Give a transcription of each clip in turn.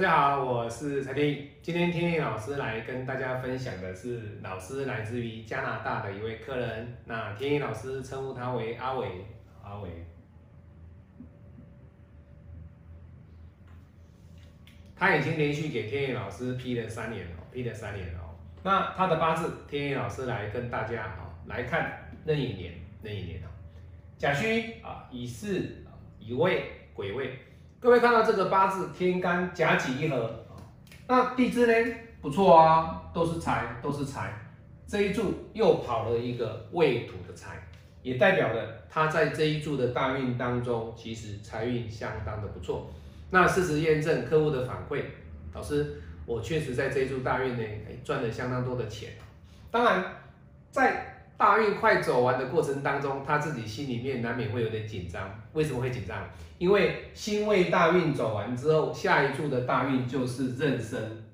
大家好，我是蔡天意。今天天意老师来跟大家分享的是，老师来自于加拿大的一位客人。那天意老师称呼他为阿伟，阿伟。他已经连续给天意老师批了三年哦，批了三年哦。那他的八字，天意老师来跟大家啊来看那一年，那一年哦，甲戌啊，乙巳，乙未，癸未。各位看到这个八字天干甲己一合，那地支呢不错啊，都是财，都是财。这一柱又跑了一个未土的财，也代表了他在这一柱的大运当中，其实财运相当的不错。那事实验证，客户的反馈，老师，我确实在这一柱大运呢，哎，赚了相当多的钱。当然，在大运快走完的过程当中，他自己心里面难免会有点紧张。为什么会紧张？因为辛未大运走完之后，下一柱的大运就是壬申。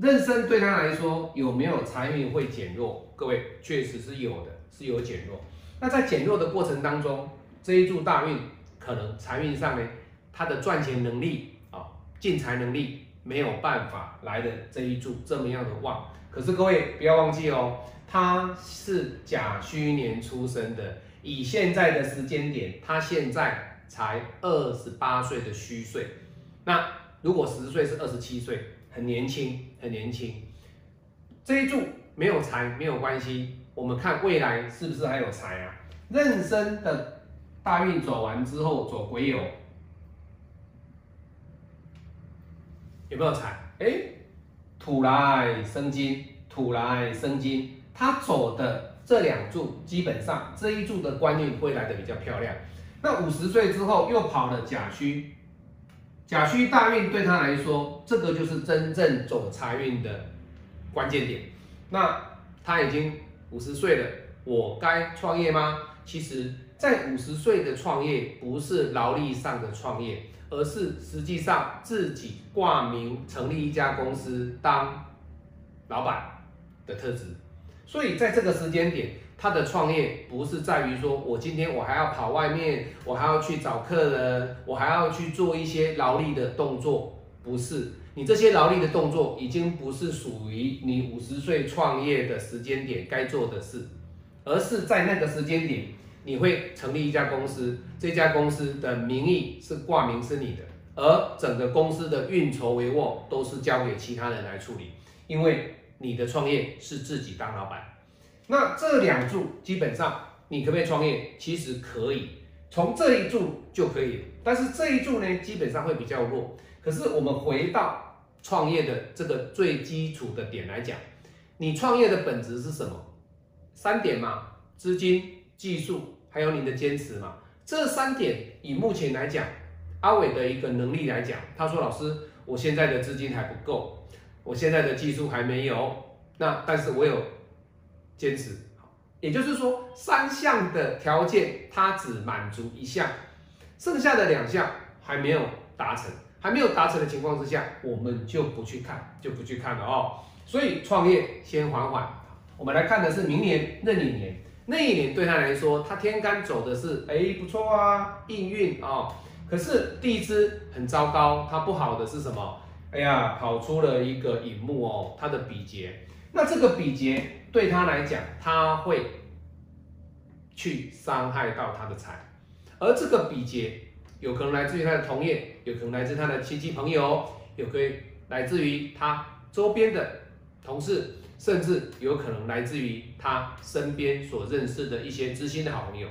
壬申对他来说有没有财运会减弱？各位确实是有的，是有减弱。那在减弱的过程当中，这一柱大运可能财运上呢，他的赚钱能力啊，进财能力没有办法来的这一柱这么样的旺。可是各位不要忘记哦。他是甲戌年出生的，以现在的时间点，他现在才二十八岁的虚岁。那如果十岁是二十七岁，很年轻，很年轻。这一柱没有财没有关系，我们看未来是不是还有财啊？壬申的大运走完之后，走癸酉，有没有财？哎，土来生金，土来生金。他走的这两柱，基本上这一柱的官运会来的比较漂亮。那五十岁之后又跑了甲戌，甲戌大运对他来说，这个就是真正走财运的关键点。那他已经五十岁了，我该创业吗？其实，在五十岁的创业不是劳力上的创业，而是实际上自己挂名成立一家公司当老板的特质。所以在这个时间点，他的创业不是在于说，我今天我还要跑外面，我还要去找客人，我还要去做一些劳力的动作，不是。你这些劳力的动作已经不是属于你五十岁创业的时间点该做的事，而是在那个时间点，你会成立一家公司，这家公司的名义是挂名是你的，而整个公司的运筹帷幄都是交给其他人来处理，因为。你的创业是自己当老板，那这两柱基本上你可不可以创业？其实可以，从这一柱就可以。但是这一柱呢，基本上会比较弱。可是我们回到创业的这个最基础的点来讲，你创业的本质是什么？三点嘛，资金、技术，还有你的坚持嘛。这三点以目前来讲，阿伟的一个能力来讲，他说：“老师，我现在的资金还不够。”我现在的技术还没有，那但是我有坚持，也就是说三项的条件他只满足一项，剩下的两项还没有达成，还没有达成的情况之下，我们就不去看，就不去看了哦。所以创业先缓缓，我们来看的是明年壬寅年，那一年对他来说，他天干走的是哎不错啊，应运啊，可是地支很糟糕，他不好的是什么？哎呀，跑出了一个乙木哦，他的比劫，那这个比劫对他来讲，他会去伤害到他的财，而这个比劫有可能来自于他的同业，有可能来自他的亲戚朋友，有可以来自于他周边的同事，甚至有可能来自于他身边所认识的一些知心的好朋友，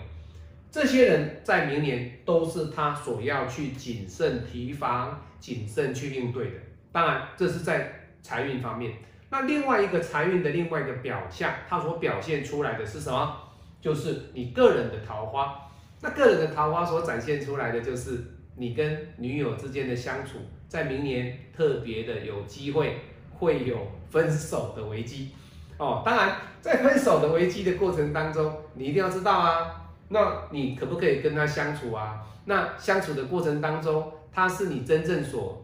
这些人在明年都是他所要去谨慎提防、谨慎去应对的。当然，这是在财运方面。那另外一个财运的另外一个表象，它所表现出来的是什么？就是你个人的桃花。那个人的桃花所展现出来的，就是你跟女友之间的相处，在明年特别的有机会会有分手的危机哦。当然，在分手的危机的过程当中，你一定要知道啊，那你可不可以跟他相处啊？那相处的过程当中，他是你真正所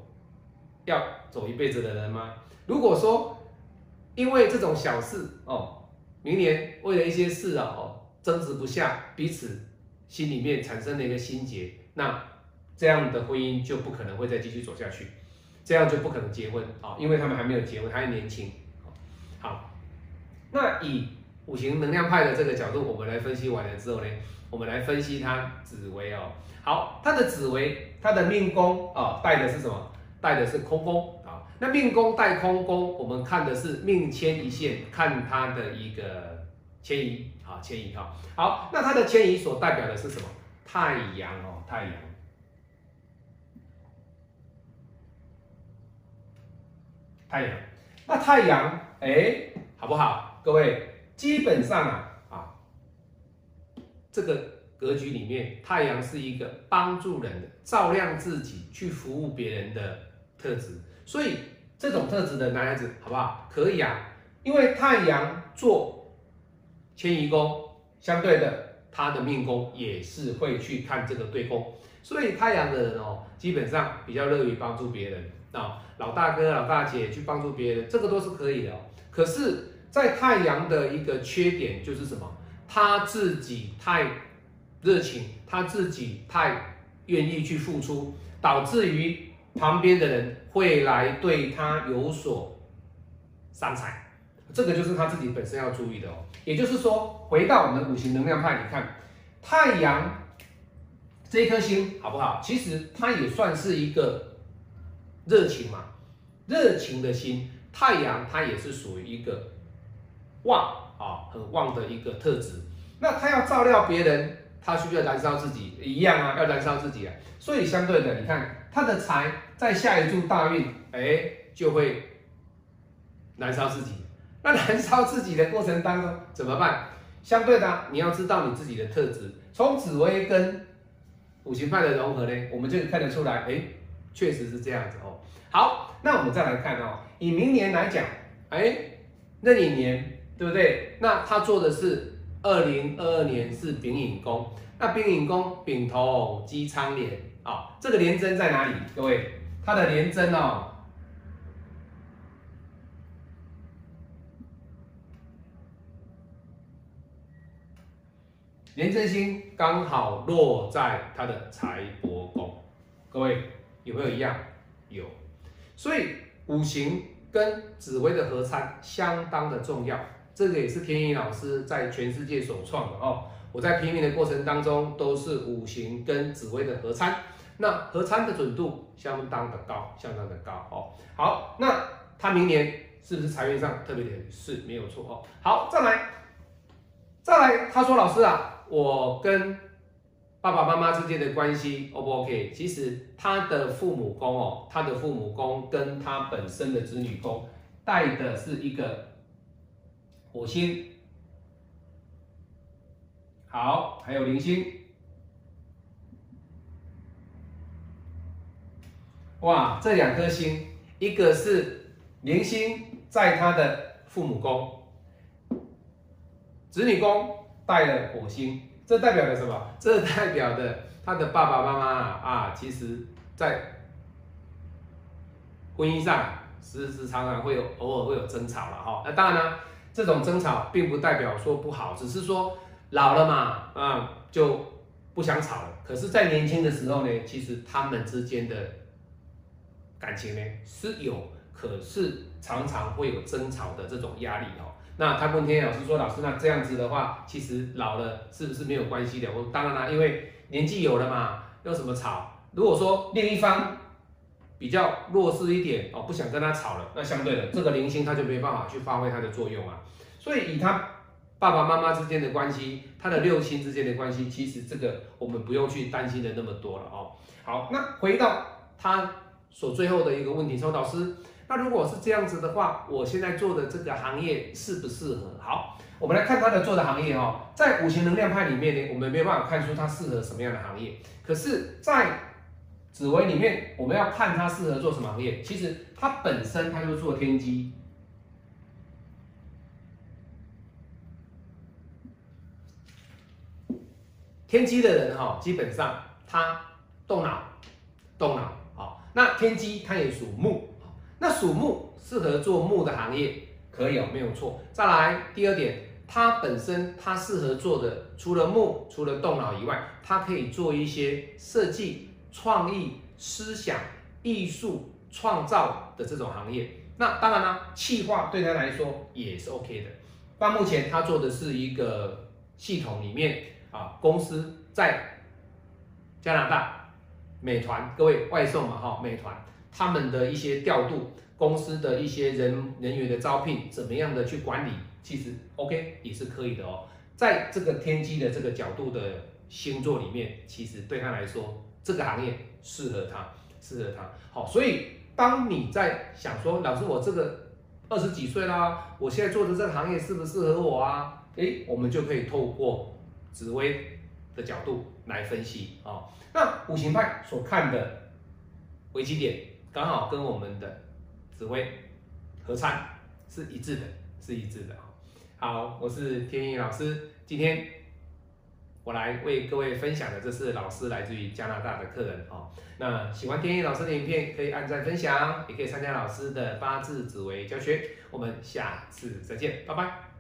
要走一辈子的人吗？如果说因为这种小事哦，明年为了一些事哦争执不下，彼此心里面产生了一个心结，那这样的婚姻就不可能会再继续走下去。这样就不可能结婚啊，因为他们还没有结婚，还年轻。好，那以五行能量派的这个角度，我们来分析完了之后呢，我们来分析它紫微哦。好，它的紫微，它的命宫啊，带的是什么？带的是空宫啊。那命宫带空宫，我们看的是命迁移线，看它的一个迁移啊，迁移哈。好，那它的迁移所代表的是什么？太阳哦，太阳。太阳，那太阳，哎，好不好？各位，基本上啊，啊，这个格局里面，太阳是一个帮助人的、照亮自己、去服务别人的特质。所以这种特质的男孩子，好不好？可以啊，因为太阳做迁移宫，相对的，他的命宫也是会去看这个对宫。所以太阳的人哦，基本上比较乐于帮助别人。啊，老大哥、老大姐去帮助别人，这个都是可以的。可是，在太阳的一个缺点就是什么？他自己太热情，他自己太愿意去付出，导致于旁边的人会来对他有所伤财。这个就是他自己本身要注意的哦。也就是说，回到我们五行能量派，你看太阳这颗星好不好？其实它也算是一个。热情嘛，热情的心，太阳它也是属于一个旺啊，很旺的一个特质。那他要照料别人，他需要燃烧自己，一样啊，要燃烧自己啊。所以相对的，你看他的财在下一柱大运，哎，就会燃烧自己。那燃烧自己的过程当中怎么办？相对的，你要知道你自己的特质。从紫薇跟五行派的融合呢，我们就看得出来，哎。确实是这样子哦。好，那我们再来看哦，以明年来讲，哎，壬寅年对不对？那他做的是二零二二年是丙寅宫，那丙寅宫丙头鸡仓年啊，这个连针在哪里？各位，它的连针哦，连针星刚好落在他的财帛宫，各位。有没有一样？有，所以五行跟紫薇的合参相当的重要，这个也是天意老师在全世界首创的哦。我在拼命的过程当中，都是五行跟紫薇的合参，那合参的准度相当的高，相当的高哦。好，那他明年是不是财运上特别的是没有错哦。好，再来，再来，他说老师啊，我跟爸爸妈妈之间的关系 O 不 OK？其实他的父母宫哦，他的父母宫跟他本身的子女宫带的是一个火星，好，还有零星，哇，这两颗星，一个是零星在他的父母宫，子女宫带了火星。这代表了什么？这代表的他的爸爸妈妈啊，其实，在婚姻上时时常常会有偶尔会有争吵了哈。那当然呢，这种争吵并不代表说不好，只是说老了嘛，啊，就不想吵了。可是，在年轻的时候呢，其实他们之间的感情呢是有，可是常常会有争吵的这种压力哦。那他问天老师说：“老师，那这样子的话，其实老了是不是没有关系的？”我当然啦，因为年纪有了嘛，用什么吵？如果说另一方比较弱势一点哦，不想跟他吵了，那相对的这个零星他就没办法去发挥他的作用啊。所以以他爸爸妈妈之间的关系，他的六亲之间的关系，其实这个我们不用去担心的那么多了哦。好，那回到他所最后的一个问题，说老师。那如果是这样子的话，我现在做的这个行业适不适合？好，我们来看他的做的行业哈，在五行能量派里面呢，我们没有办法看出他适合什么样的行业。可是，在紫薇里面，我们要看他适合做什么行业。其实他本身他就做天机，天机的人哈，基本上他动脑，动脑。那天机它也属木。那属木适合做木的行业，可以哦，没有错。再来第二点，它本身它适合做的，除了木，除了动脑以外，它可以做一些设计、创意、思想、艺术、创造的这种行业。那当然啦，气化对他来说也是 OK 的。那目前他做的是一个系统里面啊，公司在加拿大美团，各位外送嘛哈，美团他们的一些调度，公司的一些人人员的招聘，怎么样的去管理，其实 OK 也是可以的哦。在这个天机的这个角度的星座里面，其实对他来说，这个行业适合他，适合他。好，所以当你在想说，老师，我这个二十几岁啦，我现在做的这个行业适不适合我啊？诶，我们就可以透过紫薇的角度来分析啊。那五行派所看的危机点，刚好跟我们的紫薇合参是一致的，是一致的。好，我是天意老师。今天我来为各位分享的，这是老师来自于加拿大的客人哦。那喜欢天意老师的影片，可以按赞分享，也可以参加老师的八字紫微教学。我们下次再见，拜拜。